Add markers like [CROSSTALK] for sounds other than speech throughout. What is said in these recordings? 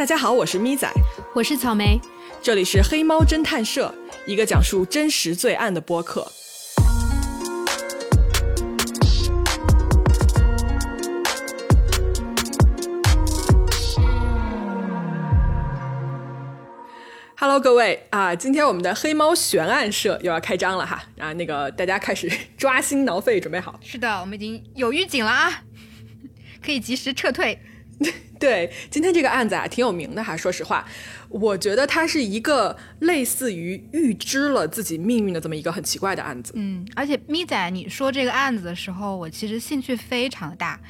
大家好，我是咪仔，我是草莓，这里是黑猫侦探社，一个讲述真实罪案的播客。Hello，各位啊，今天我们的黑猫悬案社又要开张了哈啊，那个大家开始抓心挠肺，准备好？是的，我们已经有预警了啊，可以及时撤退。[LAUGHS] [LAUGHS] 对，今天这个案子啊，挺有名的哈。说实话，我觉得它是一个类似于预知了自己命运的这么一个很奇怪的案子。嗯，而且咪仔，你说这个案子的时候，我其实兴趣非常的大，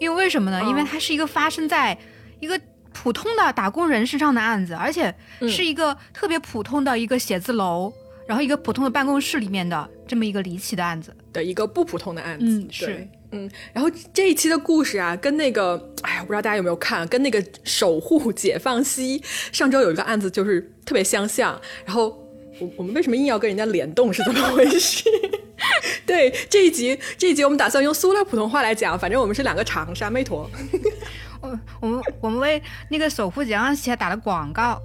因为为什么呢？因为它是一个发生在一个普通的打工人身上的案子，而且是一个特别普通的一个写字楼，然后一个普通的办公室里面的这么一个离奇的案子的一个不普通的案子。嗯，是。嗯，然后这一期的故事啊，跟那个，哎我，不知道大家有没有看，跟那个守护解放西上周有一个案子，就是特别相像。然后我我们为什么硬要跟人家联动，是怎么回事？[LAUGHS] 对，这一集这一集我们打算用塑料普通话来讲，反正我们是两个长沙妹坨。我我们我们为那个守护解放西还打了广告，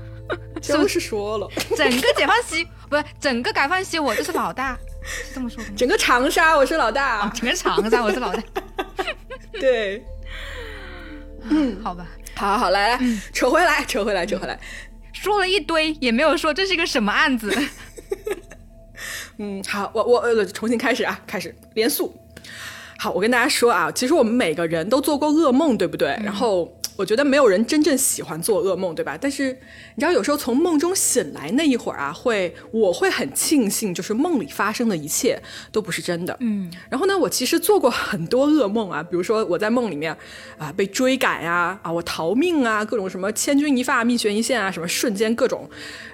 [LAUGHS] 就是说了，整个解放西不是整个解放西，我就是老大。是这么说的吗？整个长沙我是老大，整个长沙我是老大。[LAUGHS] 对，嗯，[LAUGHS] 好吧，好，好，来来，扯回来，扯回来，扯回来，说了一堆，也没有说这是一个什么案子。[LAUGHS] 嗯，好，我我呃，重新开始啊，开始连诉。好，我跟大家说啊，其实我们每个人都做过噩梦，对不对？然后。我觉得没有人真正喜欢做噩梦，对吧？但是你知道，有时候从梦中醒来那一会儿啊，会我会很庆幸，就是梦里发生的一切都不是真的。嗯。然后呢，我其实做过很多噩梦啊，比如说我在梦里面啊被追赶呀，啊我逃命啊，各种什么千钧一发、命悬一线啊，什么瞬间各种。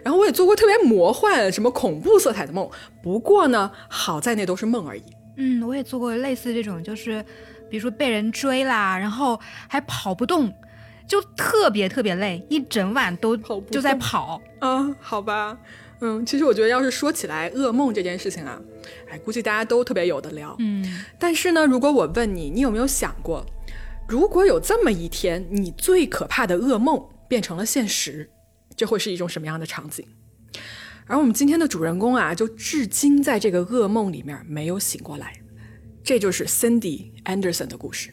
然后我也做过特别魔幻、什么恐怖色彩的梦。不过呢，好在那都是梦而已。嗯，我也做过类似这种，就是比如说被人追啦，然后还跑不动。就特别特别累，一整晚都就在跑啊，好吧，嗯，其实我觉得要是说起来噩梦这件事情啊，哎，估计大家都特别有的聊，嗯，但是呢，如果我问你，你有没有想过，如果有这么一天，你最可怕的噩梦变成了现实，这会是一种什么样的场景？而我们今天的主人公啊，就至今在这个噩梦里面没有醒过来，这就是 Cindy Anderson 的故事。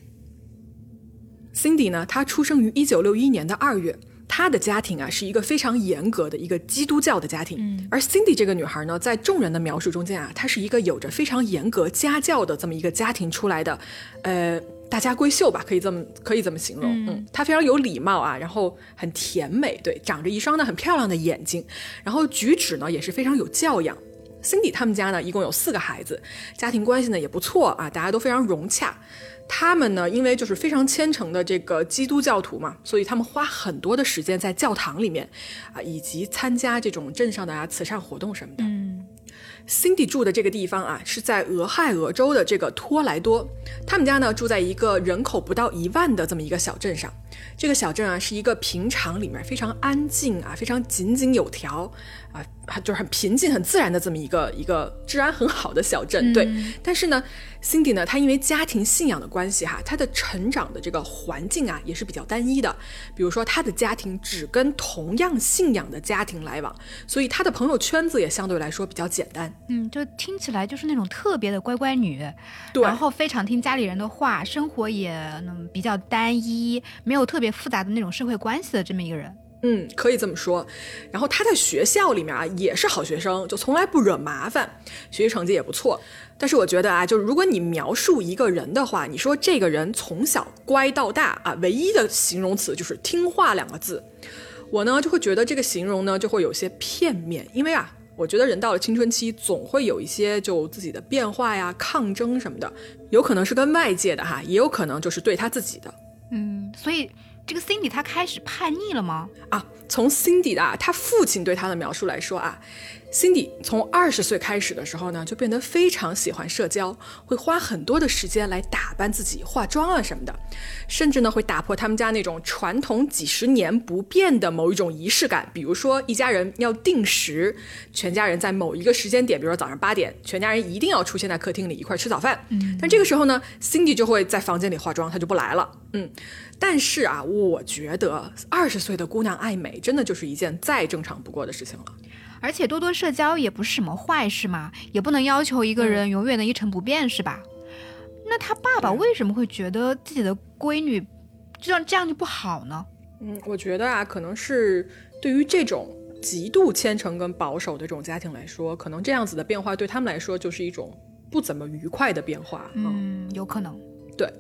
Cindy 呢？她出生于一九六一年的二月。她的家庭啊，是一个非常严格的一个基督教的家庭。嗯，而 Cindy 这个女孩呢，在众人的描述中间啊，她是一个有着非常严格家教的这么一个家庭出来的，呃，大家闺秀吧，可以这么可以这么形容。嗯，她非常有礼貌啊，然后很甜美，对，长着一双呢很漂亮的眼睛，然后举止呢也是非常有教养。Cindy 他们家呢一共有四个孩子，家庭关系呢也不错啊，大家都非常融洽。他们呢，因为就是非常虔诚的这个基督教徒嘛，所以他们花很多的时间在教堂里面，啊，以及参加这种镇上的啊慈善活动什么的。嗯，Cindy 住的这个地方啊，是在俄亥俄州的这个托莱多。他们家呢住在一个人口不到一万的这么一个小镇上。这个小镇啊，是一个平常里面非常安静啊，非常井井有条。啊，就是很平静、很自然的这么一个一个治安很好的小镇，对。但是呢，Cindy 呢，她因为家庭信仰的关系哈，她的成长的这个环境啊也是比较单一的。比如说，她的家庭只跟同样信仰的家庭来往，所以她的朋友圈子也相对来说比较简单。嗯，就听起来就是那种特别的乖乖女，对，然后非常听家里人的话，生活也比较单一，没有特别复杂的那种社会关系的这么一个人。嗯，可以这么说。然后他在学校里面啊也是好学生，就从来不惹麻烦，学习成绩也不错。但是我觉得啊，就是如果你描述一个人的话，你说这个人从小乖到大啊，唯一的形容词就是听话两个字。我呢就会觉得这个形容呢就会有些片面，因为啊，我觉得人到了青春期总会有一些就自己的变化呀、抗争什么的，有可能是跟外界的哈，也有可能就是对他自己的。嗯，所以。这个 Cindy 她开始叛逆了吗？啊，从 Cindy 的他父亲对她的描述来说啊 Cindy 从二十岁开始的时候呢，就变得非常喜欢社交，会花很多的时间来打扮自己、化妆啊什么的，甚至呢会打破他们家那种传统几十年不变的某一种仪式感，比如说一家人要定时，全家人在某一个时间点，比如说早上八点，全家人一定要出现在客厅里一块吃早饭。嗯，但这个时候呢，Cindy 就会在房间里化妆，她就不来了。嗯，但是啊，我觉得二十岁的姑娘爱美，真的就是一件再正常不过的事情了。而且多多社交也不是什么坏事嘛，也不能要求一个人永远的一成不变，是吧？那他爸爸为什么会觉得自己的闺女这样这样就不好呢？嗯，我觉得啊，可能是对于这种极度虔诚跟保守的这种家庭来说，可能这样子的变化对他们来说就是一种不怎么愉快的变化。嗯，有可能。对。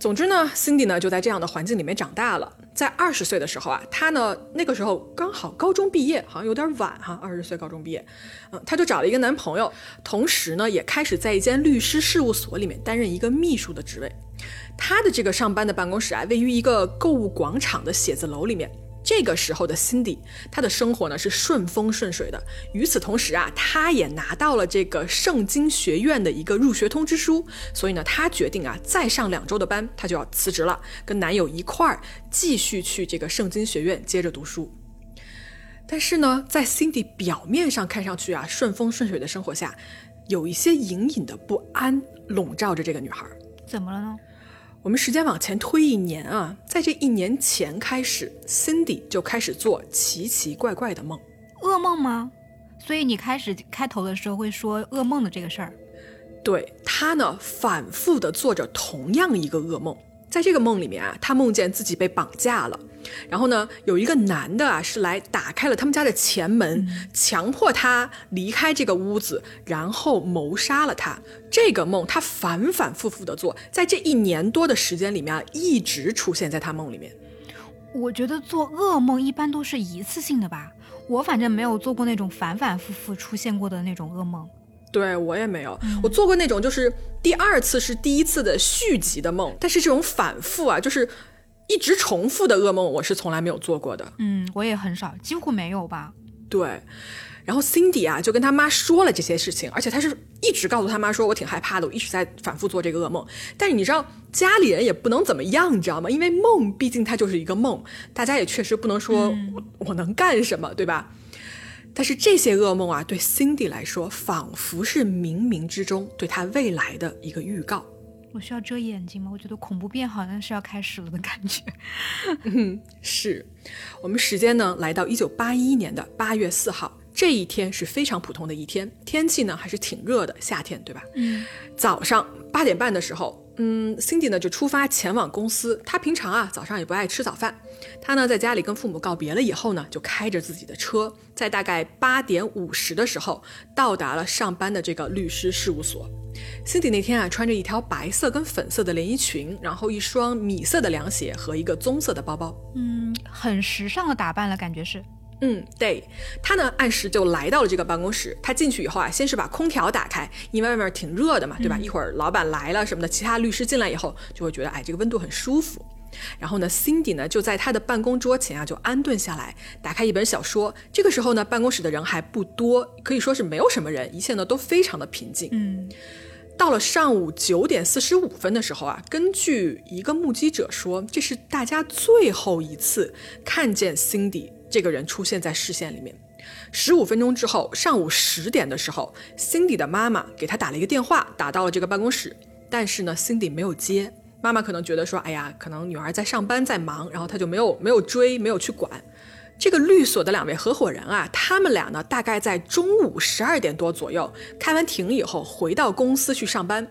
总之呢，Cindy 呢就在这样的环境里面长大了。在二十岁的时候啊，她呢那个时候刚好高中毕业，好像有点晚哈，二十岁高中毕业，嗯，她就找了一个男朋友，同时呢也开始在一间律师事务所里面担任一个秘书的职位。她的这个上班的办公室啊，位于一个购物广场的写字楼里面。这个时候的 Cindy，她的生活呢是顺风顺水的。与此同时啊，她也拿到了这个圣经学院的一个入学通知书，所以呢，她决定啊，再上两周的班，她就要辞职了，跟男友一块儿继续去这个圣经学院接着读书。但是呢，在 Cindy 表面上看上去啊顺风顺水的生活下，有一些隐隐的不安笼罩着这个女孩。怎么了呢？我们时间往前推一年啊，在这一年前开始，Cindy 就开始做奇奇怪怪的梦，噩梦吗？所以你开始开头的时候会说噩梦的这个事儿。对他呢，反复的做着同样一个噩梦。在这个梦里面啊，他梦见自己被绑架了，然后呢，有一个男的啊是来打开了他们家的前门，强迫他离开这个屋子，然后谋杀了他。这个梦他反反复复的做，在这一年多的时间里面啊，一直出现在他梦里面。我觉得做噩梦一般都是一次性的吧，我反正没有做过那种反反复复出现过的那种噩梦。对我也没有，我做过那种就是第二次是第一次的续集的梦，但是这种反复啊，就是一直重复的噩梦，我是从来没有做过的。嗯，我也很少，几乎没有吧。对，然后 Cindy 啊就跟他妈说了这些事情，而且他是一直告诉他妈说我挺害怕的，我一直在反复做这个噩梦。但是你知道家里人也不能怎么样，你知道吗？因为梦毕竟它就是一个梦，大家也确实不能说我我能干什么，对吧？但是这些噩梦啊，对 Cindy 来说，仿佛是冥冥之中对她未来的一个预告。我需要遮眼睛吗？我觉得恐怖片好像是要开始了的感觉。嗯，是我们时间呢，来到一九八一年的八月四号，这一天是非常普通的一天，天气呢还是挺热的，夏天对吧？嗯。早上八点半的时候。嗯，Cindy 呢就出发前往公司。她平常啊早上也不爱吃早饭。她呢在家里跟父母告别了以后呢，就开着自己的车，在大概八点五十的时候到达了上班的这个律师事务所。Cindy 那天啊穿着一条白色跟粉色的连衣裙，然后一双米色的凉鞋和一个棕色的包包。嗯，很时尚的打扮了，感觉是。嗯，对，他呢按时就来到了这个办公室。他进去以后啊，先是把空调打开，因为外面挺热的嘛，对吧？一会儿老板来了什么的，其他律师进来以后就会觉得，哎，这个温度很舒服。然后呢，Cindy 呢就在他的办公桌前啊，就安顿下来，打开一本小说。这个时候呢，办公室的人还不多，可以说是没有什么人，一切呢都非常的平静。嗯，到了上午九点四十五分的时候啊，根据一个目击者说，这是大家最后一次看见 Cindy。这个人出现在视线里面。十五分钟之后，上午十点的时候，Cindy 的妈妈给他打了一个电话，打到了这个办公室。但是呢，Cindy 没有接。妈妈可能觉得说，哎呀，可能女儿在上班在忙，然后他就没有没有追，没有去管。这个律所的两位合伙人啊，他们俩呢，大概在中午十二点多左右开完庭以后，回到公司去上班。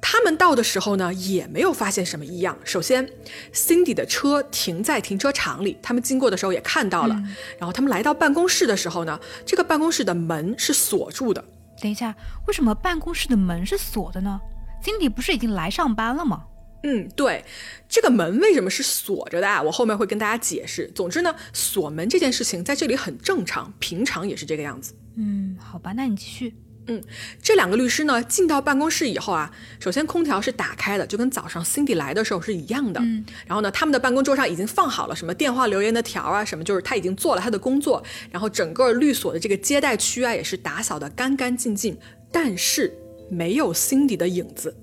他们到的时候呢，也没有发现什么异样。首先，Cindy 的车停在停车场里，他们经过的时候也看到了。然后他们来到办公室的时候呢，这个办公室的门是锁住的。等一下，为什么办公室的门是锁的呢？Cindy 不是已经来上班了吗？嗯，对，这个门为什么是锁着的啊？我后面会跟大家解释。总之呢，锁门这件事情在这里很正常，平常也是这个样子。嗯，好吧，那你继续。嗯，这两个律师呢，进到办公室以后啊，首先空调是打开的，就跟早上 Cindy 来的时候是一样的。嗯，然后呢，他们的办公桌上已经放好了什么电话留言的条啊，什么就是他已经做了他的工作。然后整个律所的这个接待区啊，也是打扫的干干净净，但是没有 Cindy 的影子。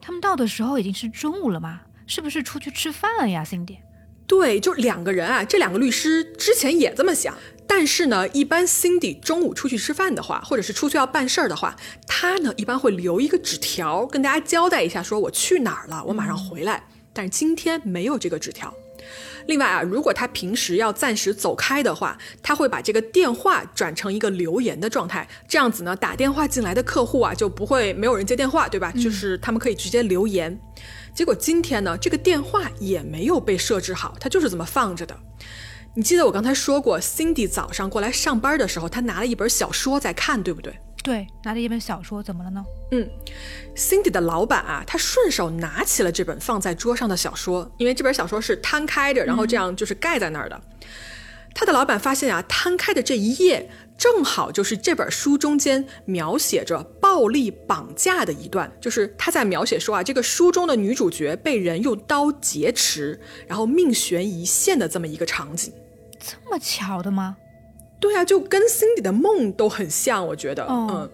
他们到的时候已经是中午了吗？是不是出去吃饭了呀，Cindy？对，就两个人啊，这两个律师之前也这么想。但是呢，一般 Cindy 中午出去吃饭的话，或者是出去要办事儿的话，他呢一般会留一个纸条，跟大家交代一下，说我去哪儿了，我马上回来。但是今天没有这个纸条。另外啊，如果他平时要暂时走开的话，他会把这个电话转成一个留言的状态，这样子呢，打电话进来的客户啊就不会没有人接电话，对吧？就是他们可以直接留言。结果今天呢，这个电话也没有被设置好，它就是这么放着的。你记得我刚才说过，Cindy 早上过来上班的时候，她拿了一本小说在看，对不对？对，拿着一本小说，怎么了呢？嗯，Cindy 的老板啊，他顺手拿起了这本放在桌上的小说，因为这本小说是摊开着，然后这样就是盖在那儿的。他的老板发现啊，摊开的这一页正好就是这本书中间描写着暴力绑架的一段，就是他在描写说啊，这个书中的女主角被人用刀劫持，然后命悬一线的这么一个场景。这么巧的吗？对啊，就跟 Cindy 的梦都很像，我觉得，嗯。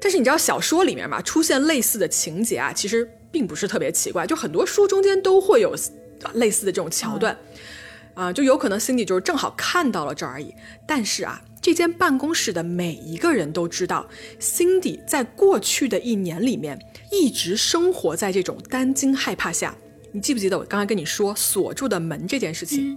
但是你知道小说里面嘛，出现类似的情节啊，其实并不是特别奇怪，就很多书中间都会有类似的这种桥段，啊，就有可能 Cindy 就是正好看到了这儿而已。但是啊，这间办公室的每一个人都知道，Cindy 在过去的一年里面一直生活在这种担惊害怕下。你记不记得我刚才跟你说锁住的门这件事情？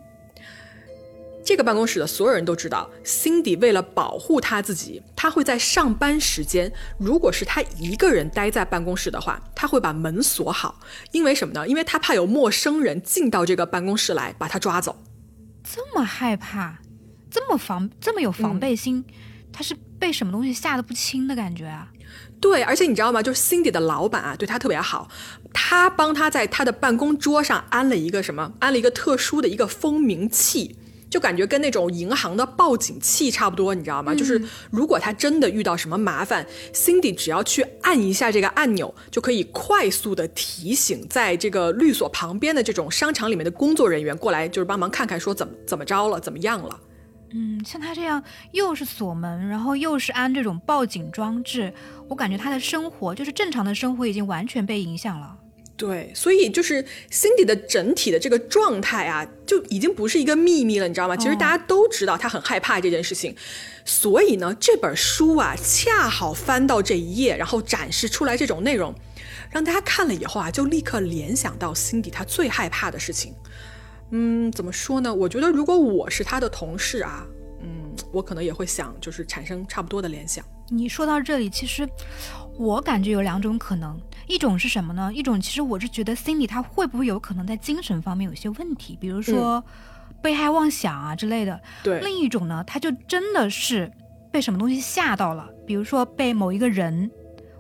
这个办公室的所有人都知道，Cindy 为了保护他自己，他会在上班时间，如果是他一个人待在办公室的话，他会把门锁好。因为什么呢？因为他怕有陌生人进到这个办公室来把他抓走。这么害怕，这么防，这么有防备心，他是被什么东西吓得不轻的感觉啊？对，而且你知道吗？就是 Cindy 的老板啊，对他特别好，他帮他在他的办公桌上安了一个什么？安了一个特殊的一个蜂鸣器。就感觉跟那种银行的报警器差不多，你知道吗？就是如果他真的遇到什么麻烦，Cindy 只要去按一下这个按钮，就可以快速的提醒在这个律所旁边的这种商场里面的工作人员过来，就是帮忙看看说怎么怎么着了，怎么样了。嗯，像他这样又是锁门，然后又是安这种报警装置，我感觉他的生活就是正常的生活已经完全被影响了。对，所以就是 Cindy 的整体的这个状态啊，就已经不是一个秘密了，你知道吗？其实大家都知道他很害怕这件事情，所以呢，这本书啊，恰好翻到这一页，然后展示出来这种内容，让大家看了以后啊，就立刻联想到 Cindy 他最害怕的事情。嗯，怎么说呢？我觉得如果我是他的同事啊，嗯，我可能也会想，就是产生差不多的联想。你说到这里，其实我感觉有两种可能。一种是什么呢？一种其实我是觉得 Cindy 她会不会有可能在精神方面有些问题，比如说被害妄想啊之类的。对。另一种呢，他就真的是被什么东西吓到了，比如说被某一个人，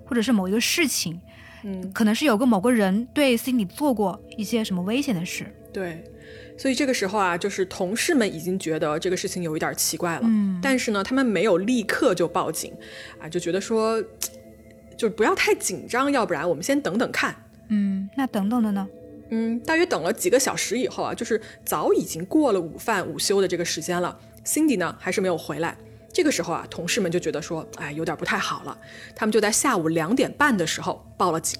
或者是某一个事情，嗯，可能是有个某个人对 Cindy 做过一些什么危险的事。对。所以这个时候啊，就是同事们已经觉得这个事情有一点奇怪了，嗯，但是呢，他们没有立刻就报警，啊，就觉得说。就是不要太紧张，要不然我们先等等看。嗯，那等等的呢？嗯，大约等了几个小时以后啊，就是早已经过了午饭午休的这个时间了。Cindy 呢还是没有回来。这个时候啊，同事们就觉得说，哎，有点不太好了。他们就在下午两点半的时候报了警。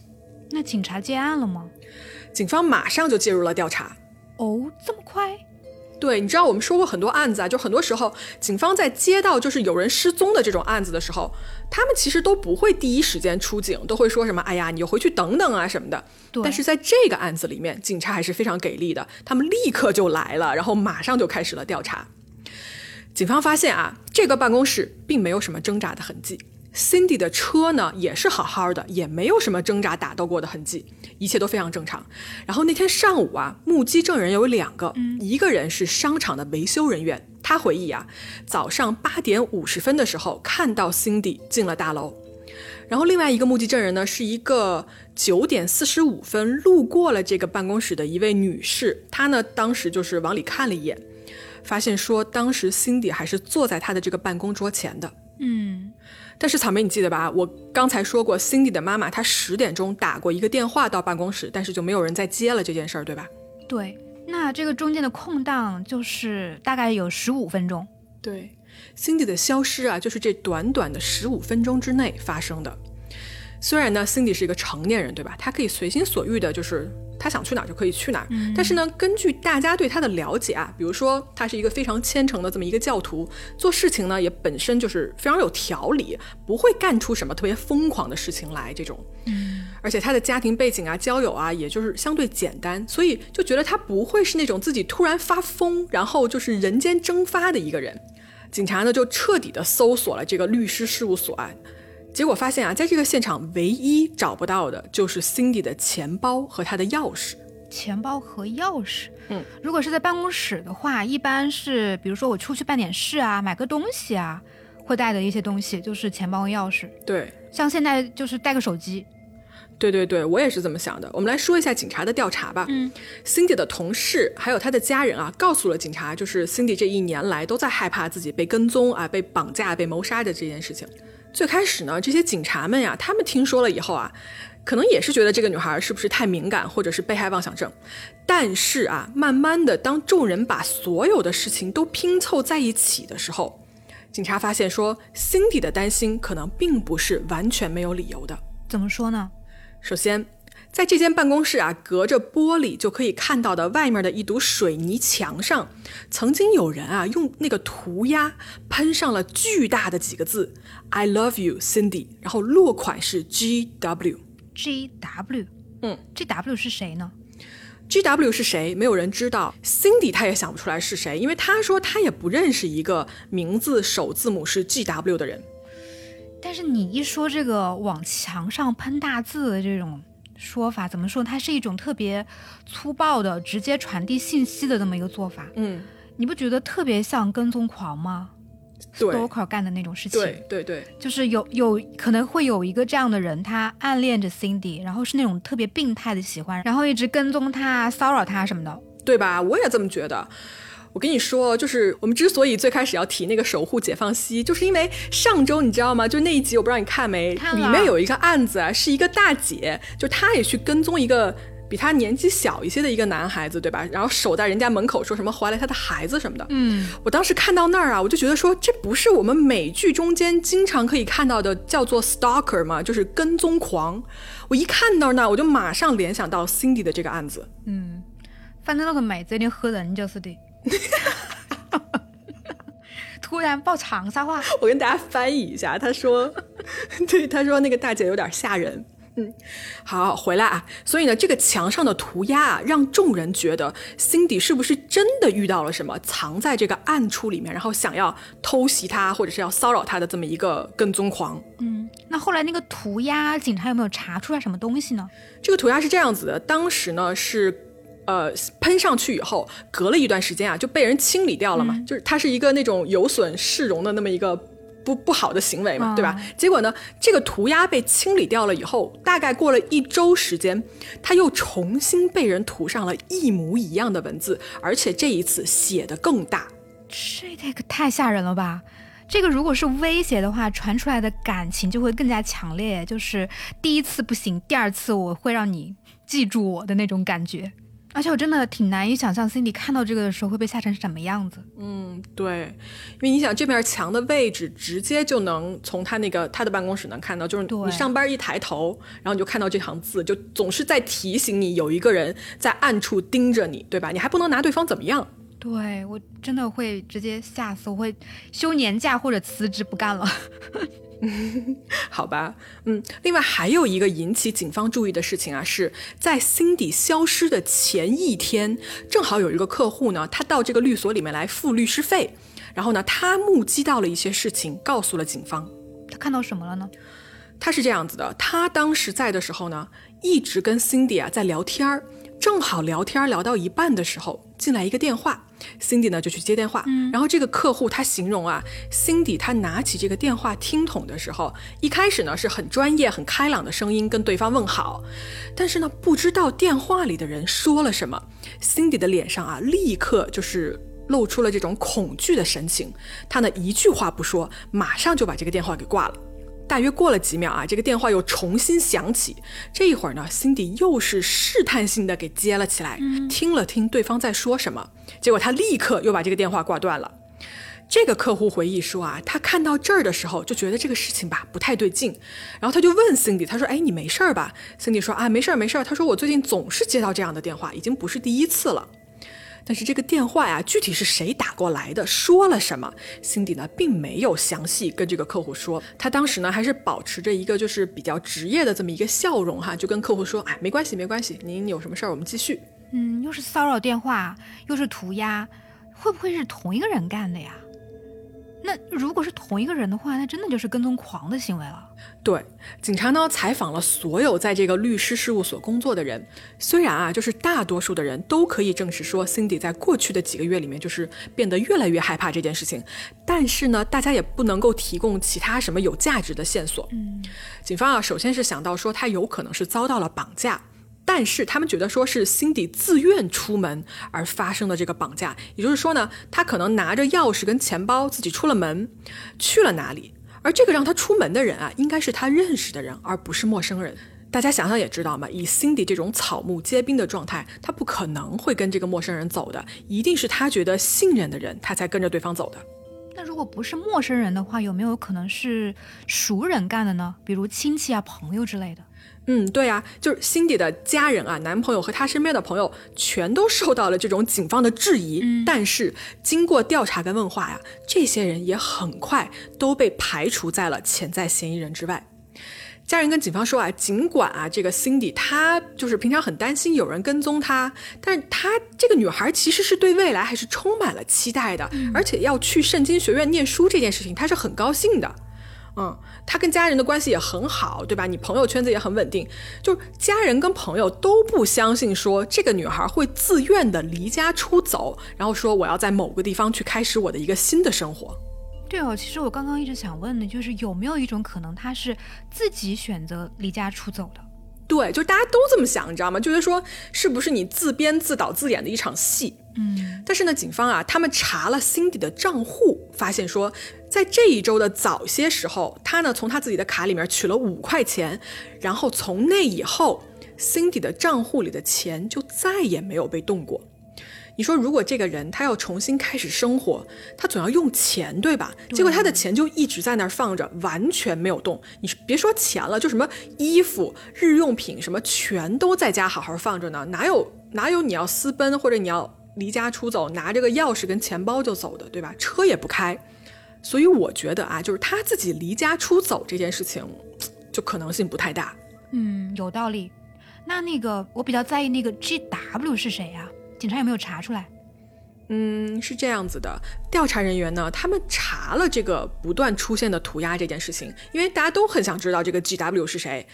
那警察接案了吗？警方马上就介入了调查。哦，这么快？对，你知道我们说过很多案子啊，就很多时候警方在接到就是有人失踪的这种案子的时候，他们其实都不会第一时间出警，都会说什么“哎呀，你就回去等等啊什么的”。对。但是在这个案子里面，警察还是非常给力的，他们立刻就来了，然后马上就开始了调查。警方发现啊，这个办公室并没有什么挣扎的痕迹。Cindy 的车呢也是好好的，也没有什么挣扎打斗过的痕迹，一切都非常正常。然后那天上午啊，目击证人有两个，一个人是商场的维修人员，他回忆啊，早上八点五十分的时候看到 Cindy 进了大楼。然后另外一个目击证人呢，是一个九点四十五分路过了这个办公室的一位女士，她呢当时就是往里看了一眼，发现说当时 Cindy 还是坐在她的这个办公桌前的。嗯。但是草莓，你记得吧？我刚才说过，Cindy 的妈妈她十点钟打过一个电话到办公室，但是就没有人再接了这件事儿，对吧？对。那这个中间的空档就是大概有十五分钟。对，Cindy 的消失啊，就是这短短的十五分钟之内发生的。虽然呢，Cindy 是一个成年人，对吧？她可以随心所欲的，就是她想去哪儿就可以去哪儿。但是呢，根据大家对他的了解啊，比如说他是一个非常虔诚的这么一个教徒，做事情呢也本身就是非常有条理，不会干出什么特别疯狂的事情来。这种，嗯，而且他的家庭背景啊、交友啊，也就是相对简单，所以就觉得他不会是那种自己突然发疯，然后就是人间蒸发的一个人。警察呢就彻底的搜索了这个律师事务所啊。结果发现啊，在这个现场唯一找不到的就是 Cindy 的钱包和他的钥匙。钱包和钥匙，嗯，如果是在办公室的话，一般是比如说我出去办点事啊，买个东西啊，会带的一些东西就是钱包和钥匙。对，像现在就是带个手机。对对对，我也是这么想的。我们来说一下警察的调查吧。嗯，Cindy 的同事还有他的家人啊，告诉了警察，就是 Cindy 这一年来都在害怕自己被跟踪啊、被绑架、被谋杀的这件事情。最开始呢，这些警察们呀，他们听说了以后啊，可能也是觉得这个女孩是不是太敏感，或者是被害妄想症。但是啊，慢慢的，当众人把所有的事情都拼凑在一起的时候，警察发现说，Cindy 的担心可能并不是完全没有理由的。怎么说呢？首先，在这间办公室啊，隔着玻璃就可以看到的外面的一堵水泥墙上，曾经有人啊用那个涂鸦喷上了巨大的几个字 “I love you, Cindy”，然后落款是 G W。G W，嗯，G W 是谁呢？G W 是谁？没有人知道。Cindy 他也想不出来是谁，因为他说他也不认识一个名字首字母是 G W 的人。但是你一说这个往墙上喷大字的这种说法，怎么说？它是一种特别粗暴的、直接传递信息的这么一个做法。嗯，你不觉得特别像跟踪狂吗对？Stalker 干的那种事情，对对对，就是有有可能会有一个这样的人，他暗恋着 Cindy，然后是那种特别病态的喜欢，然后一直跟踪他、骚扰他什么的。对吧？我也这么觉得。我跟你说，就是我们之所以最开始要提那个守护解放西，就是因为上周你知道吗？就那一集我不知道你看没，里面有一个案子啊，是一个大姐，就她也去跟踪一个比她年纪小一些的一个男孩子，对吧？然后守在人家门口说什么怀了他的孩子什么的。嗯，我当时看到那儿啊，我就觉得说，这不是我们美剧中间经常可以看到的叫做 stalker 吗？就是跟踪狂。我一看到那儿，我就马上联想到 Cindy 的这个案子。嗯，反正那个妹子有点吓人，就是的。[LAUGHS] 突然爆长沙话，我跟大家翻译一下，他说，[LAUGHS] 对，他说那个大姐有点吓人。嗯，好，回来啊。所以呢，这个墙上的涂鸦啊，让众人觉得 Cindy 是不是真的遇到了什么，藏在这个暗处里面，然后想要偷袭他或者是要骚扰他的这么一个跟踪狂。嗯，那后来那个涂鸦，警察有没有查出来什么东西呢？这个涂鸦是这样子的，当时呢是。呃，喷上去以后，隔了一段时间啊，就被人清理掉了嘛。就是它是一个那种有损市容的那么一个不不好的行为嘛，对吧？结果呢，这个涂鸦被清理掉了以后，大概过了一周时间，它又重新被人涂上了一模一样的文字，而且这一次写的更大。这这个太吓人了吧！这个如果是威胁的话，传出来的感情就会更加强烈，就是第一次不行，第二次我会让你记住我的那种感觉。而且我真的挺难以想象，Cindy 看到这个的时候会被吓成什么样子。嗯，对，因为你想这面墙的位置，直接就能从他那个他的办公室能看到，就是你上班一抬头，然后你就看到这行字，就总是在提醒你有一个人在暗处盯着你，对吧？你还不能拿对方怎么样。对我真的会直接吓死，我会休年假或者辞职不干了。好吧，嗯，另外还有一个引起警方注意的事情啊，是在 Cindy 消失的前一天，正好有一个客户呢，他到这个律所里面来付律师费，然后呢，他目击到了一些事情，告诉了警方。他看到什么了呢？他是这样子的，他当时在的时候呢，一直跟 Cindy 啊在聊天儿，正好聊天聊到一半的时候，进来一个电话。Cindy 呢就去接电话，嗯、然后这个客户他形容啊，Cindy 他拿起这个电话听筒的时候，一开始呢是很专业、很开朗的声音跟对方问好，但是呢不知道电话里的人说了什么，Cindy 的脸上啊立刻就是露出了这种恐惧的神情，他呢一句话不说，马上就把这个电话给挂了。大约过了几秒啊，这个电话又重新响起。这一会儿呢，Cindy 又是试探性的给接了起来，听了听对方在说什么，结果他立刻又把这个电话挂断了。这个客户回忆说啊，他看到这儿的时候就觉得这个事情吧不太对劲，然后他就问 Cindy，他说：“哎，你没事儿吧？”Cindy 说：“啊，没事儿，没事儿。”他说：“我最近总是接到这样的电话，已经不是第一次了。”但是这个电话呀，具体是谁打过来的，说了什么辛迪呢，并没有详细跟这个客户说。他当时呢，还是保持着一个就是比较职业的这么一个笑容哈，就跟客户说：“哎，没关系，没关系，您有什么事儿我们继续。”嗯，又是骚扰电话，又是涂鸦，会不会是同一个人干的呀？那如果是同一个人的话，那真的就是跟踪狂的行为了。对，警察呢采访了所有在这个律师事务所工作的人，虽然啊，就是大多数的人都可以证实说，Cindy 在过去的几个月里面就是变得越来越害怕这件事情，但是呢，大家也不能够提供其他什么有价值的线索。嗯，警方啊，首先是想到说他有可能是遭到了绑架。但是他们觉得说是辛迪自愿出门而发生的这个绑架，也就是说呢，他可能拿着钥匙跟钱包自己出了门，去了哪里？而这个让他出门的人啊，应该是他认识的人，而不是陌生人。大家想想也知道嘛，以辛迪这种草木皆兵的状态，他不可能会跟这个陌生人走的，一定是他觉得信任的人，他才跟着对方走的。那如果不是陌生人的话，有没有可能是熟人干的呢？比如亲戚啊、朋友之类的？嗯，对呀，就是 Cindy 的家人啊，男朋友和她身边的朋友，全都受到了这种警方的质疑。嗯，但是经过调查跟问话呀，这些人也很快都被排除在了潜在嫌疑人之外。家人跟警方说啊，尽管啊这个 Cindy 她就是平常很担心有人跟踪她，但是她这个女孩其实是对未来还是充满了期待的，而且要去圣经学院念书这件事情，她是很高兴的。嗯，他跟家人的关系也很好，对吧？你朋友圈子也很稳定，就是家人跟朋友都不相信说这个女孩会自愿的离家出走，然后说我要在某个地方去开始我的一个新的生活。对哦，其实我刚刚一直想问的就是有没有一种可能，她是自己选择离家出走的。对，就是大家都这么想，你知道吗？就是说，是不是你自编自导自演的一场戏？嗯，但是呢，警方啊，他们查了 Cindy 的账户，发现说，在这一周的早些时候，他呢从他自己的卡里面取了五块钱，然后从那以后，Cindy 的账户里的钱就再也没有被动过。你说，如果这个人他要重新开始生活，他总要用钱，对吧？结果他的钱就一直在那儿放着，完全没有动。你别说钱了，就什么衣服、日用品什么，全都在家好好放着呢。哪有哪有你要私奔或者你要离家出走，拿这个钥匙跟钱包就走的，对吧？车也不开。所以我觉得啊，就是他自己离家出走这件事情，[TSK] 就可能性不太大。嗯，有道理。那那个我比较在意那个 G W 是谁呀？警察有没有查出来？嗯，是这样子的，调查人员呢，他们查了这个不断出现的涂鸦这件事情，因为大家都很想知道这个 G W 是谁。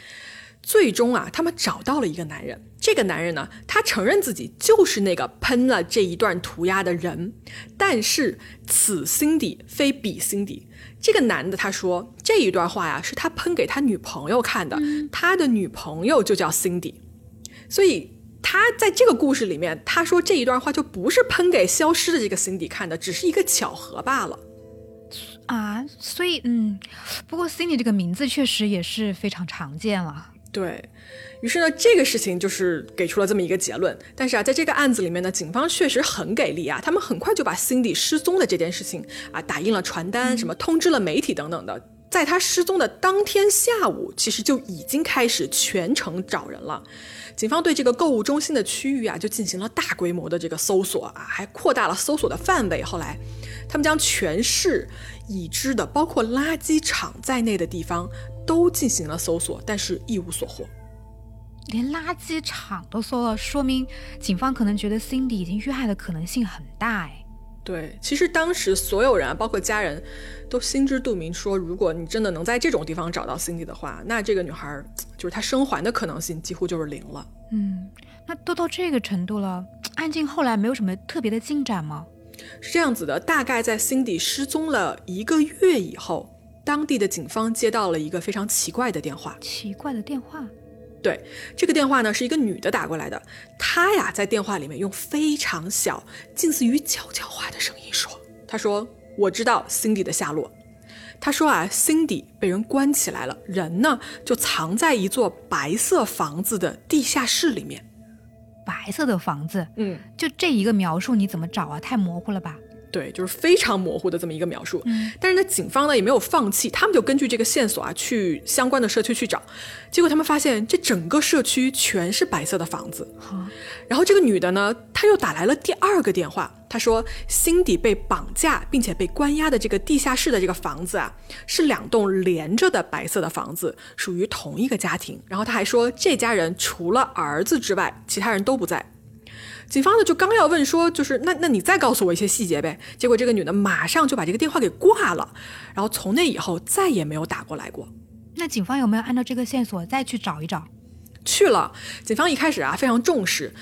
最终啊，他们找到了一个男人。这个男人呢，他承认自己就是那个喷了这一段涂鸦的人，但是此 Cindy 非彼 Cindy。这个男的他说这一段话呀，是他喷给他女朋友看的，他的女朋友就叫 Cindy，所以。他在这个故事里面，他说这一段话就不是喷给消失的这个 Cindy 看的，只是一个巧合罢了。啊，所以嗯，不过 Cindy 这个名字确实也是非常常见了。对于是呢，这个事情就是给出了这么一个结论。但是啊，在这个案子里面呢，警方确实很给力啊，他们很快就把 Cindy 失踪的这件事情啊打印了传单，什么通知了媒体等等的。在他失踪的当天下午，其实就已经开始全程找人了。警方对这个购物中心的区域啊，就进行了大规模的这个搜索啊，还扩大了搜索的范围。后来，他们将全市已知的，包括垃圾场在内的地方都进行了搜索，但是一无所获。连垃圾场都搜了，说明警方可能觉得 Cindy 已经遇害的可能性很大。哎，对，其实当时所有人，包括家人，都心知肚明，说如果你真的能在这种地方找到 Cindy 的话，那这个女孩。就是她生还的可能性几乎就是零了。嗯，那都到这个程度了，案件后来没有什么特别的进展吗？是这样子的，大概在 Cindy 失踪了一个月以后，当地的警方接到了一个非常奇怪的电话。奇怪的电话？对，这个电话呢是一个女的打过来的，她呀在电话里面用非常小、近似于悄悄话的声音说：“她说我知道 Cindy 的下落。”她说啊，Cindy 被人关起来了，人呢就藏在一座白色房子的地下室里面。白色的房子，嗯，就这一个描述你怎么找啊？太模糊了吧？对，就是非常模糊的这么一个描述。但是呢，警方呢也没有放弃，他们就根据这个线索啊，去相关的社区去找。结果他们发现，这整个社区全是白色的房子。然后这个女的呢，她又打来了第二个电话，她说，Cindy 被绑架并且被关押的这个地下室的这个房子啊，是两栋连着的白色的房子，属于同一个家庭。然后她还说，这家人除了儿子之外，其他人都不在。警方呢就刚要问说，就是那那你再告诉我一些细节呗。结果这个女的马上就把这个电话给挂了，然后从那以后再也没有打过来过。那警方有没有按照这个线索再去找一找？去了，警方一开始啊非常重视，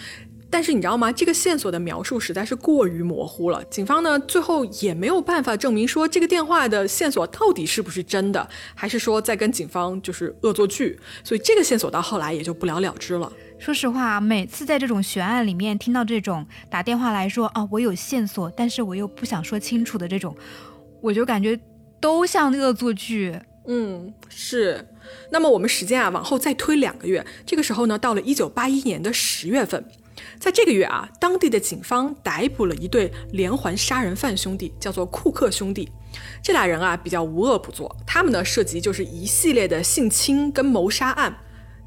但是你知道吗？这个线索的描述实在是过于模糊了。警方呢最后也没有办法证明说这个电话的线索到底是不是真的，还是说在跟警方就是恶作剧。所以这个线索到后来也就不了了之了。说实话，每次在这种悬案里面听到这种打电话来说啊，我有线索，但是我又不想说清楚的这种，我就感觉都像恶作剧。嗯，是。那么我们时间啊往后再推两个月，这个时候呢，到了一九八一年的十月份，在这个月啊，当地的警方逮捕了一对连环杀人犯兄弟，叫做库克兄弟。这俩人啊比较无恶不作，他们呢涉及就是一系列的性侵跟谋杀案。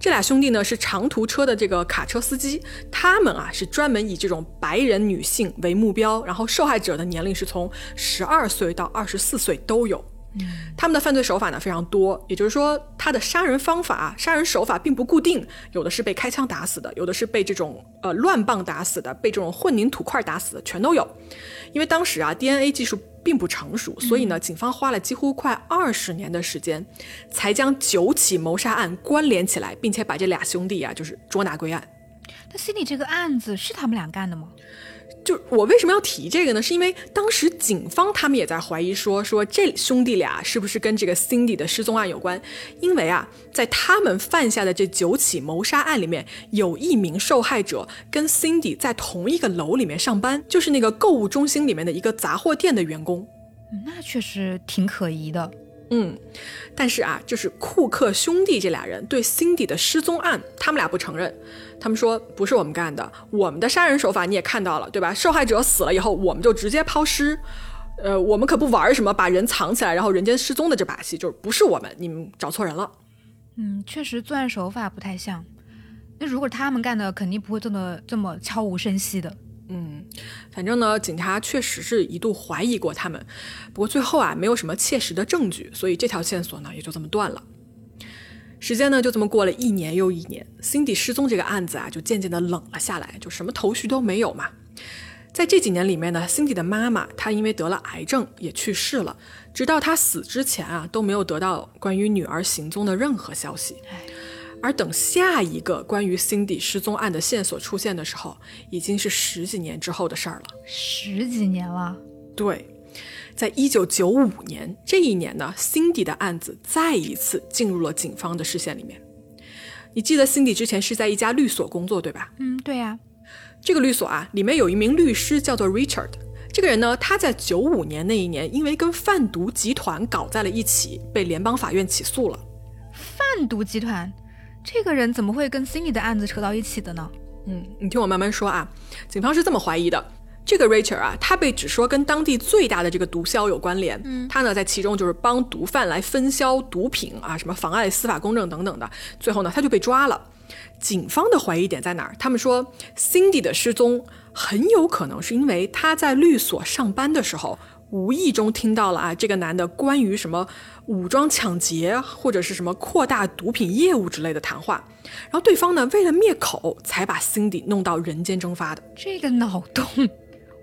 这俩兄弟呢是长途车的这个卡车司机，他们啊是专门以这种白人女性为目标，然后受害者的年龄是从十二岁到二十四岁都有。他们的犯罪手法呢非常多，也就是说，他的杀人方法、杀人手法并不固定，有的是被开枪打死的，有的是被这种呃乱棒打死的，被这种混凝土块打死的，全都有。因为当时啊 DNA 技术并不成熟，所以呢，警方花了几乎快二十年的时间，才将九起谋杀案关联起来，并且把这俩兄弟啊就是捉拿归案。那 Cindy 这个案子是他们俩干的吗？就我为什么要提这个呢？是因为当时警方他们也在怀疑说，说这兄弟俩是不是跟这个 Cindy 的失踪案有关？因为啊，在他们犯下的这九起谋杀案里面，有一名受害者跟 Cindy 在同一个楼里面上班，就是那个购物中心里面的一个杂货店的员工。那确实挺可疑的。嗯，但是啊，就是库克兄弟这俩人对 Cindy 的失踪案，他们俩不承认。他们说不是我们干的，我们的杀人手法你也看到了，对吧？受害者死了以后，我们就直接抛尸。呃，我们可不玩什么把人藏起来，然后人间失踪的这把戏，就是不是我们，你们找错人了。嗯，确实作案手法不太像。那如果他们干的，肯定不会这么这么悄无声息的。嗯，反正呢，警察确实是一度怀疑过他们，不过最后啊，没有什么切实的证据，所以这条线索呢也就这么断了。时间呢就这么过了一年又一年，Cindy 失踪这个案子啊就渐渐的冷了下来，就什么头绪都没有嘛。在这几年里面呢，Cindy 的妈妈她因为得了癌症也去世了，直到她死之前啊都没有得到关于女儿行踪的任何消息。而等下一个关于 Cindy 失踪案的线索出现的时候，已经是十几年之后的事儿了。十几年了，对，在一九九五年这一年呢，Cindy 的案子再一次进入了警方的视线里面。你记得 Cindy 之前是在一家律所工作，对吧？嗯，对呀。这个律所啊，里面有一名律师叫做 Richard。这个人呢，他在九五年那一年，因为跟贩毒集团搞在了一起，被联邦法院起诉了。贩毒集团，这个人怎么会跟 Cindy 的案子扯到一起的呢？嗯，你听我慢慢说啊。警方是这么怀疑的：这个 Richard 啊，他被指说跟当地最大的这个毒枭有关联。嗯，他呢在其中就是帮毒贩来分销毒品啊，什么妨碍司法公正等等的。最后呢，他就被抓了。警方的怀疑点在哪儿？他们说，Cindy 的失踪很有可能是因为他在律所上班的时候，无意中听到了啊这个男的关于什么武装抢劫或者是什么扩大毒品业务之类的谈话，然后对方呢为了灭口，才把 Cindy 弄到人间蒸发的。这个脑洞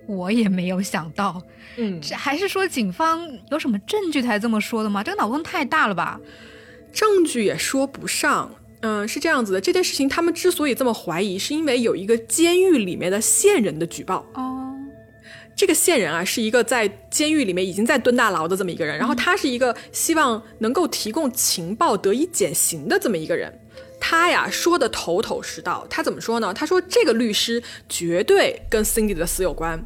我也没有想到。嗯，这还是说警方有什么证据才这么说的吗？这个脑洞太大了吧？证据也说不上。嗯，是这样子的，这件事情他们之所以这么怀疑，是因为有一个监狱里面的线人的举报。哦，这个线人啊，是一个在监狱里面已经在蹲大牢的这么一个人，然后他是一个希望能够提供情报得以减刑的这么一个人。他呀说的头头是道，他怎么说呢？他说这个律师绝对跟 Cindy 的死有关。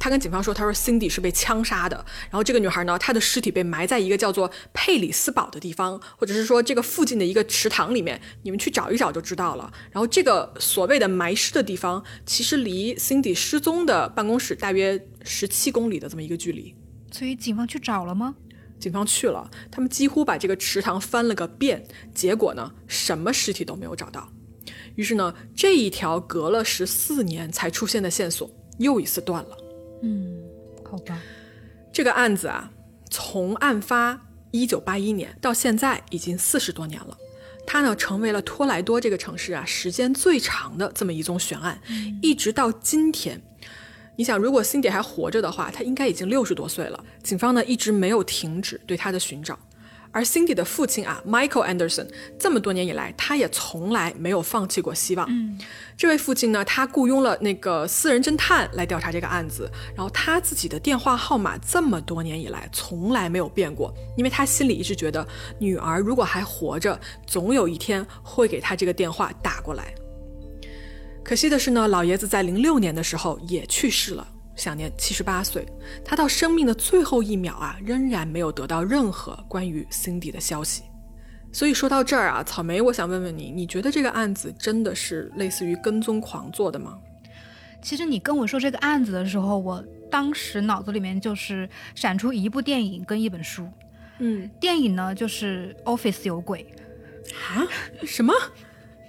他跟警方说，他说 Cindy 是被枪杀的，然后这个女孩呢，她的尸体被埋在一个叫做佩里斯堡的地方，或者是说这个附近的一个池塘里面，你们去找一找就知道了。然后这个所谓的埋尸的地方，其实离 Cindy 失踪的办公室大约十七公里的这么一个距离。所以警方去找了吗？警方去了，他们几乎把这个池塘翻了个遍，结果呢，什么尸体都没有找到。于是呢，这一条隔了十四年才出现的线索又一次断了。嗯，好吧。这个案子啊，从案发一九八一年到现在已经四十多年了，它呢成为了托莱多这个城市啊时间最长的这么一宗悬案，一直到今天。你想，如果 Cindy 还活着的话，他应该已经六十多岁了。警方呢一直没有停止对他的寻找。而 Cindy 的父亲啊，Michael Anderson，这么多年以来，他也从来没有放弃过希望。嗯，这位父亲呢，他雇佣了那个私人侦探来调查这个案子，然后他自己的电话号码这么多年以来从来没有变过，因为他心里一直觉得女儿如果还活着，总有一天会给他这个电话打过来。可惜的是呢，老爷子在零六年的时候也去世了。享年七十八岁，他到生命的最后一秒啊，仍然没有得到任何关于 Cindy 的消息。所以说到这儿啊，草莓，我想问问你，你觉得这个案子真的是类似于跟踪狂做的吗？其实你跟我说这个案子的时候，我当时脑子里面就是闪出一部电影跟一本书。嗯，电影呢就是《Office》有鬼啊？什么？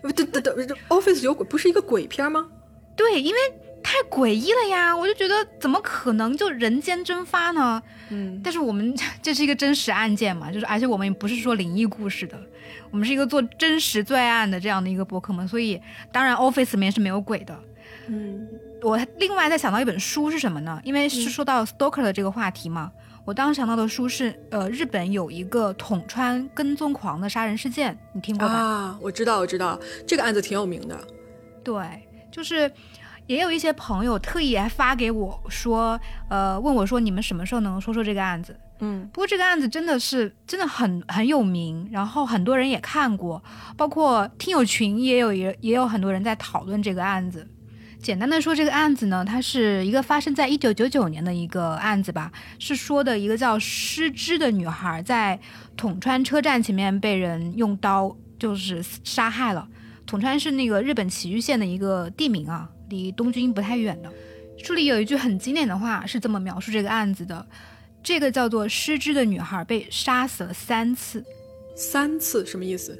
等等等，《Office》有鬼不是一个鬼片吗？对，因为。太诡异了呀！我就觉得怎么可能就人间蒸发呢？嗯，但是我们 [LAUGHS] 这是一个真实案件嘛，就是而且我们也不是说灵异故事的，我们是一个做真实罪案的这样的一个博客嘛，所以当然 Office 里面是没有鬼的。嗯，我另外再想到一本书是什么呢？因为是说到 Stalker 的这个话题嘛，我当时想到的书是呃日本有一个捅川跟踪狂的杀人事件，你听过吧？啊，我知道，我知道这个案子挺有名的。对，就是。也有一些朋友特意还发给我说，呃，问我说你们什么时候能说说这个案子？嗯，不过这个案子真的是真的很很有名，然后很多人也看过，包括听友群也有也也有很多人在讨论这个案子。简单的说，这个案子呢，它是一个发生在一九九九年的一个案子吧，是说的一个叫失之的女孩在统川车站前面被人用刀就是杀害了。统川是那个日本崎玉县的一个地名啊。离东京不太远的，书里有一句很经典的话是这么描述这个案子的：这个叫做失之的女孩被杀死了三次，三次什么意思？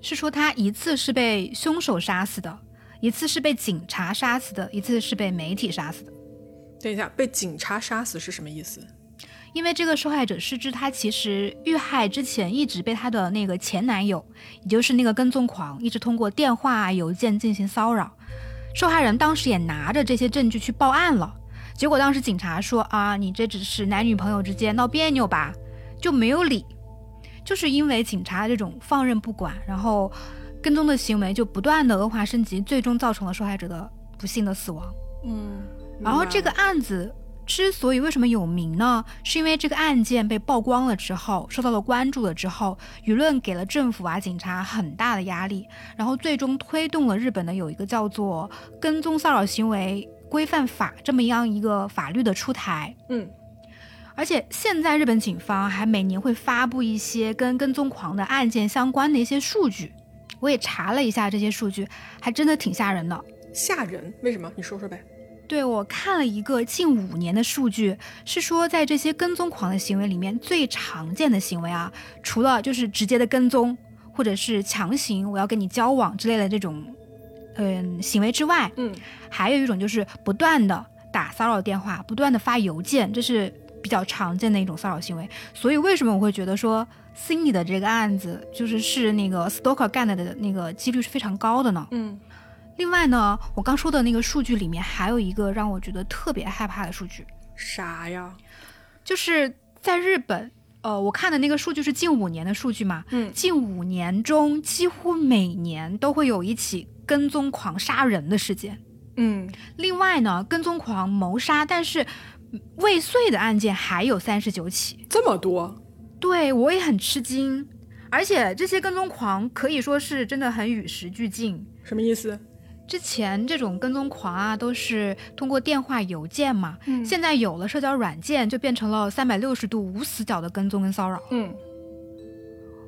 是说她一次是被凶手杀死的，一次是被警察杀死的，一次是被媒体杀死的。等一下，被警察杀死是什么意思？因为这个受害者失之，她其实遇害之前一直被她的那个前男友，也就是那个跟踪狂，一直通过电话、邮件进行骚扰。受害人当时也拿着这些证据去报案了，结果当时警察说啊，你这只是男女朋友之间闹别扭吧，就没有理。就是因为警察这种放任不管，然后跟踪的行为就不断的恶化升级，最终造成了受害者的不幸的死亡。嗯，然后这个案子。之所以为什么有名呢？是因为这个案件被曝光了之后，受到了关注了之后，舆论给了政府啊、警察很大的压力，然后最终推动了日本的有一个叫做《跟踪骚扰行为规范法》这么样一个法律的出台。嗯，而且现在日本警方还每年会发布一些跟跟踪狂的案件相关的一些数据，我也查了一下这些数据，还真的挺吓人的。吓人？为什么？你说说呗。对我看了一个近五年的数据，是说在这些跟踪狂的行为里面，最常见的行为啊，除了就是直接的跟踪，或者是强行我要跟你交往之类的这种，嗯行为之外，嗯，还有一种就是不断的打骚扰电话，不断的发邮件，这是比较常见的一种骚扰行为。所以为什么我会觉得说 Cindy 的这个案子就是是那个 Stalker 干的的那个几率是非常高的呢？嗯。另外呢，我刚说的那个数据里面还有一个让我觉得特别害怕的数据，啥呀？就是在日本，呃，我看的那个数据是近五年的数据嘛，嗯，近五年中几乎每年都会有一起跟踪狂杀人的事件，嗯，另外呢，跟踪狂谋杀但是未遂的案件还有三十九起，这么多？对我也很吃惊，而且这些跟踪狂可以说是真的很与时俱进，什么意思？之前这种跟踪狂啊，都是通过电话、邮件嘛。嗯。现在有了社交软件，就变成了三百六十度无死角的跟踪跟骚扰。嗯。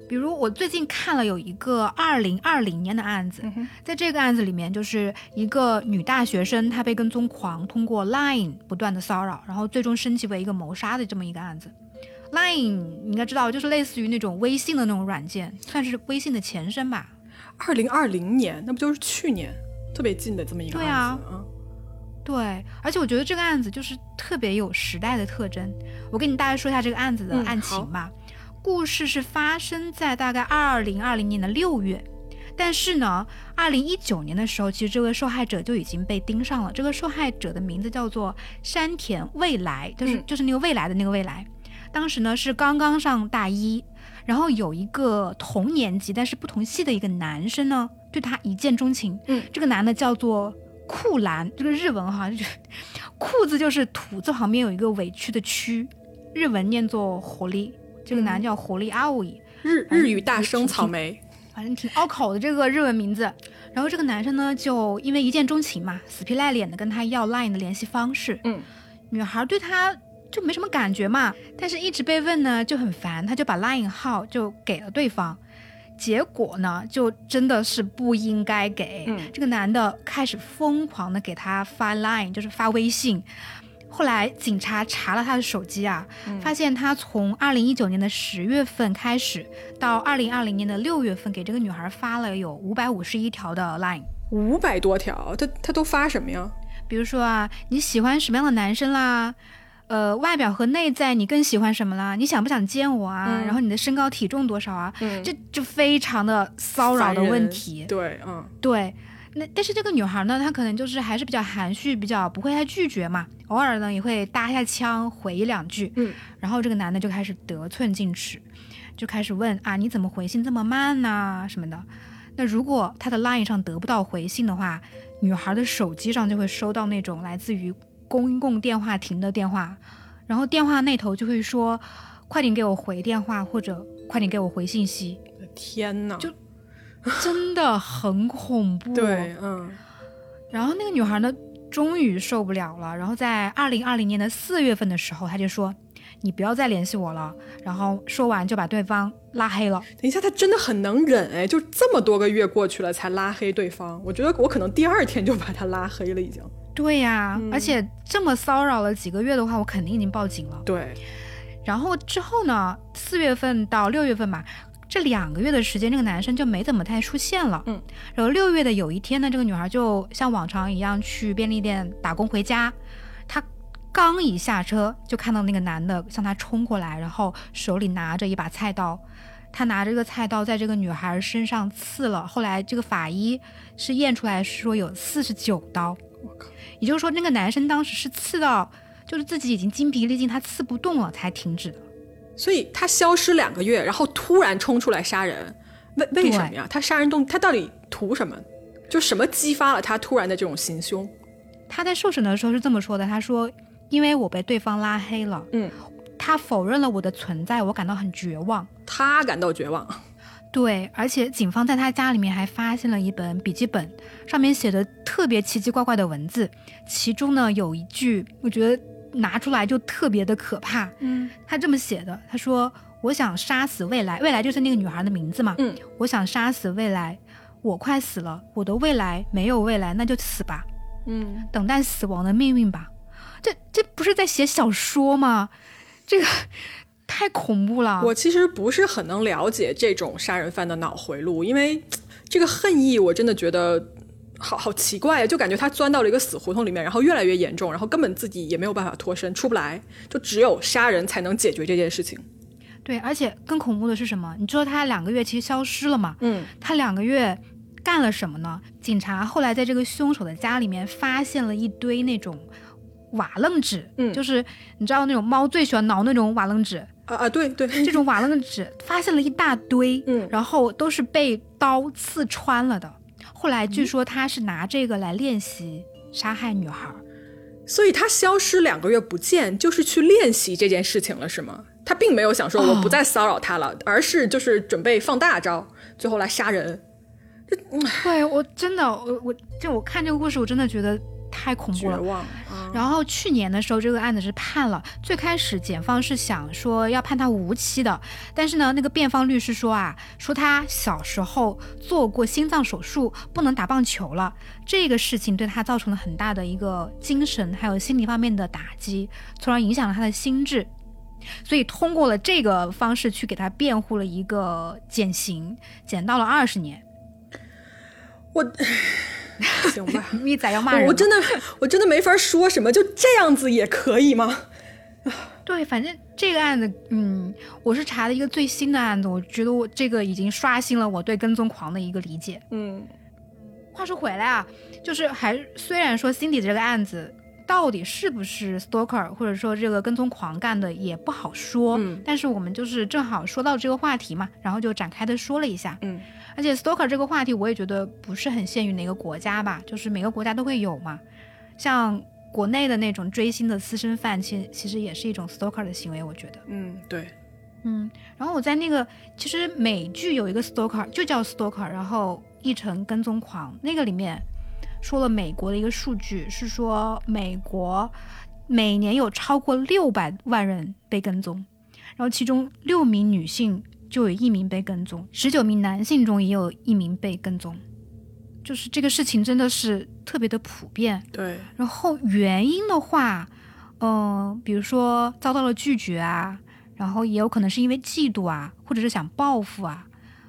比如我最近看了有一个二零二零年的案子，在这个案子里面，就是一个女大学生，她被跟踪狂通过 Line 不断的骚扰，然后最终升级为一个谋杀的这么一个案子。Line 你应该知道，就是类似于那种微信的那种软件，算是微信的前身吧。二零二零年，那不就是去年特别近的这么一个案子啊？对，而且我觉得这个案子就是特别有时代的特征。我跟你大概说一下这个案子的案情吧。故事是发生在大概二零二零年的六月，但是呢，二零一九年的时候，其实这位受害者就已经被盯上了。这个受害者的名字叫做山田未来，就是就是那个未来的那个未来。当时呢是刚刚上大一，然后有一个同年级但是不同系的一个男生呢，对他一见钟情。嗯，这个男的叫做库兰，这个日文哈，就 [LAUGHS] 是库字就是土字旁边有一个委屈的屈，日文念作活力。这个男叫活力阿伟，日日语大生草莓，反正挺拗口的这个日文名字。然后这个男生呢，就因为一见钟情嘛，死皮赖脸的跟他要 Line 的联系方式。嗯，女孩对他就没什么感觉嘛，但是一直被问呢就很烦，他就把 Line 号就给了对方。结果呢，就真的是不应该给。这个男的开始疯狂的给他发 Line，就是发微信。后来警察查了他的手机啊，发现他从二零一九年的十月份开始，到二零二零年的六月份，给这个女孩发了有五百五十一条的 line，五百多条，他他都发什么呀？比如说啊，你喜欢什么样的男生啦？呃，外表和内在你更喜欢什么啦？你想不想见我啊？然后你的身高体重多少啊？这就非常的骚扰的问题。对，嗯，对。那但是这个女孩呢，她可能就是还是比较含蓄，比较不会太拒绝嘛。偶尔呢也会搭一下腔，回一两句。嗯，然后这个男的就开始得寸进尺，就开始问啊，你怎么回信这么慢呢？什么的。那如果他的 line 上得不到回信的话，女孩的手机上就会收到那种来自于公共电话亭的电话，然后电话那头就会说，快点给我回电话，或者快点给我回信息。天哪！就。真的很恐怖。[LAUGHS] 对，嗯。然后那个女孩呢，终于受不了了。然后在二零二零年的四月份的时候，她就说：“你不要再联系我了。”然后说完就把对方拉黑了。等一下，他真的很能忍哎！就这么多个月过去了才拉黑对方，我觉得我可能第二天就把他拉黑了已经。对呀，而且这么骚扰了几个月的话，我肯定已经报警了。对。然后之后呢，四月份到六月份嘛。这两个月的时间，这个男生就没怎么太出现了。嗯，然后六月的有一天呢，这个女孩就像往常一样去便利店打工回家。她刚一下车，就看到那个男的向他冲过来，然后手里拿着一把菜刀。他拿着这个菜刀在这个女孩身上刺了。后来这个法医是验出来说有四十九刀。我靠！也就是说，那个男生当时是刺到，就是自己已经筋疲力尽，他刺不动了才停止的。所以他消失两个月，然后突然冲出来杀人，为为什么呀？他杀人动他到底图什么？就什么激发了他突然的这种行凶？他在受审的时候是这么说的：“他说，因为我被对方拉黑了，嗯，他否认了我的存在，我感到很绝望。他感到绝望。对，而且警方在他家里面还发现了一本笔记本，上面写的特别奇奇怪怪的文字，其中呢有一句，我觉得。”拿出来就特别的可怕。嗯，他这么写的，他说：“我想杀死未来，未来就是那个女孩的名字嘛。嗯，我想杀死未来，我快死了，我的未来没有未来，那就死吧。嗯，等待死亡的命运吧。这这不是在写小说吗？这个太恐怖了。我其实不是很能了解这种杀人犯的脑回路，因为这个恨意，我真的觉得。好好奇怪呀，就感觉他钻到了一个死胡同里面，然后越来越严重，然后根本自己也没有办法脱身，出不来，就只有杀人才能解决这件事情。对，而且更恐怖的是什么？你知道他两个月其实消失了嘛？嗯，他两个月干了什么呢？警察后来在这个凶手的家里面发现了一堆那种瓦楞纸，嗯，就是你知道那种猫最喜欢挠那种瓦楞纸？啊啊，对对，[LAUGHS] 这种瓦楞纸发现了一大堆，嗯，然后都是被刀刺穿了的。后来据说他是拿这个来练习杀害女孩，所以他消失两个月不见，就是去练习这件事情了，是吗？他并没有想说我不再骚扰他了，而是就是准备放大招，最后来杀人。对我真的，我我就我看这个故事，我真的觉得太恐怖了。然后去年的时候，这个案子是判了。最开始检方是想说要判他无期的，但是呢，那个辩方律师说啊，说他小时候做过心脏手术，不能打棒球了。这个事情对他造成了很大的一个精神还有心理方面的打击，从而影响了他的心智。所以通过了这个方式去给他辩护了一个减刑，减到了二十年。我。[LAUGHS] 行吧，咪仔要骂人，我真的，我真的没法说什么，就这样子也可以吗？对，反正这个案子，嗯，我是查了一个最新的案子，我觉得我这个已经刷新了我对跟踪狂的一个理解。嗯，话说回来啊，就是还虽然说 Cindy 这个案子到底是不是 stalker，或者说这个跟踪狂干的也不好说，嗯，但是我们就是正好说到这个话题嘛，然后就展开的说了一下，嗯。而且 stalker 这个话题，我也觉得不是很限于哪个国家吧，就是每个国家都会有嘛。像国内的那种追星的私生饭，其实其实也是一种 stalker 的行为，我觉得。嗯，对，嗯。然后我在那个，其实美剧有一个 stalker，就叫 stalker，然后译成跟踪狂。那个里面说了美国的一个数据，是说美国每年有超过六百万人被跟踪，然后其中六名女性。就有一名被跟踪，十九名男性中也有一名被跟踪，就是这个事情真的是特别的普遍。对，然后原因的话，嗯，比如说遭到了拒绝啊，然后也有可能是因为嫉妒啊，或者是想报复啊，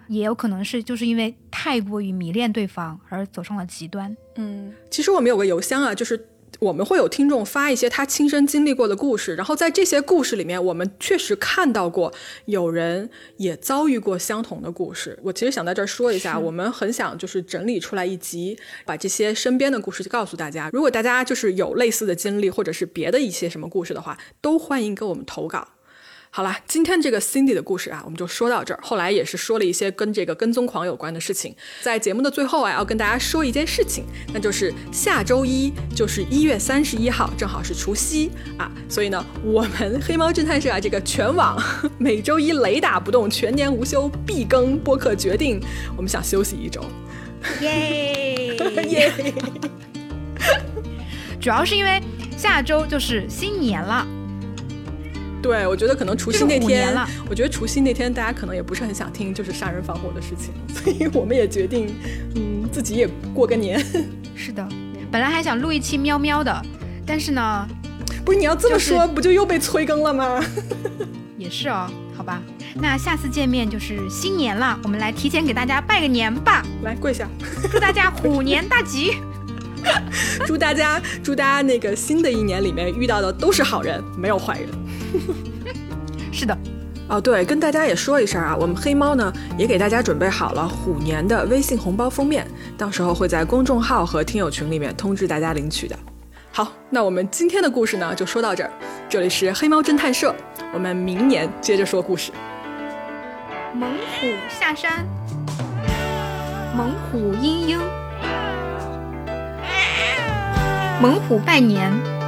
也有可能是就是因为太过于迷恋对方而走上了极端。嗯，其实我们有个邮箱啊，就是。我们会有听众发一些他亲身经历过的故事，然后在这些故事里面，我们确实看到过有人也遭遇过相同的故事。我其实想在这儿说一下，我们很想就是整理出来一集，把这些身边的故事告诉大家。如果大家就是有类似的经历，或者是别的一些什么故事的话，都欢迎给我们投稿。好啦，今天这个 Cindy 的故事啊，我们就说到这儿。后来也是说了一些跟这个跟踪狂有关的事情。在节目的最后啊，要跟大家说一件事情，那就是下周一就是一月三十一号，正好是除夕啊，所以呢，我们黑猫侦探社啊，这个全网每周一雷打不动，全年无休必更播客，决定我们想休息一周。耶 [LAUGHS] 耶！[LAUGHS] 主要是因为下周就是新年了。对，我觉得可能除夕那天，我觉得除夕那天大家可能也不是很想听就是杀人放火的事情，[LAUGHS] 所以我们也决定，嗯，自己也过个年。[LAUGHS] 是的，本来还想录一期喵喵的，但是呢，[LAUGHS] 不是你要这么说，不就又被催更了吗？也是哦，好吧，那下次见面就是新年了，我们来提前给大家拜个年吧，来跪下，祝大家虎年大吉，祝大家祝大家那个新的一年里面遇到的都是好人，没有坏人。[LAUGHS] 是的，哦对，跟大家也说一声啊，我们黑猫呢也给大家准备好了虎年的微信红包封面，到时候会在公众号和听友群里面通知大家领取的。好，那我们今天的故事呢就说到这儿，这里是黑猫侦探社，我们明年接着说故事。猛虎下山，猛虎嘤嘤，猛虎拜年。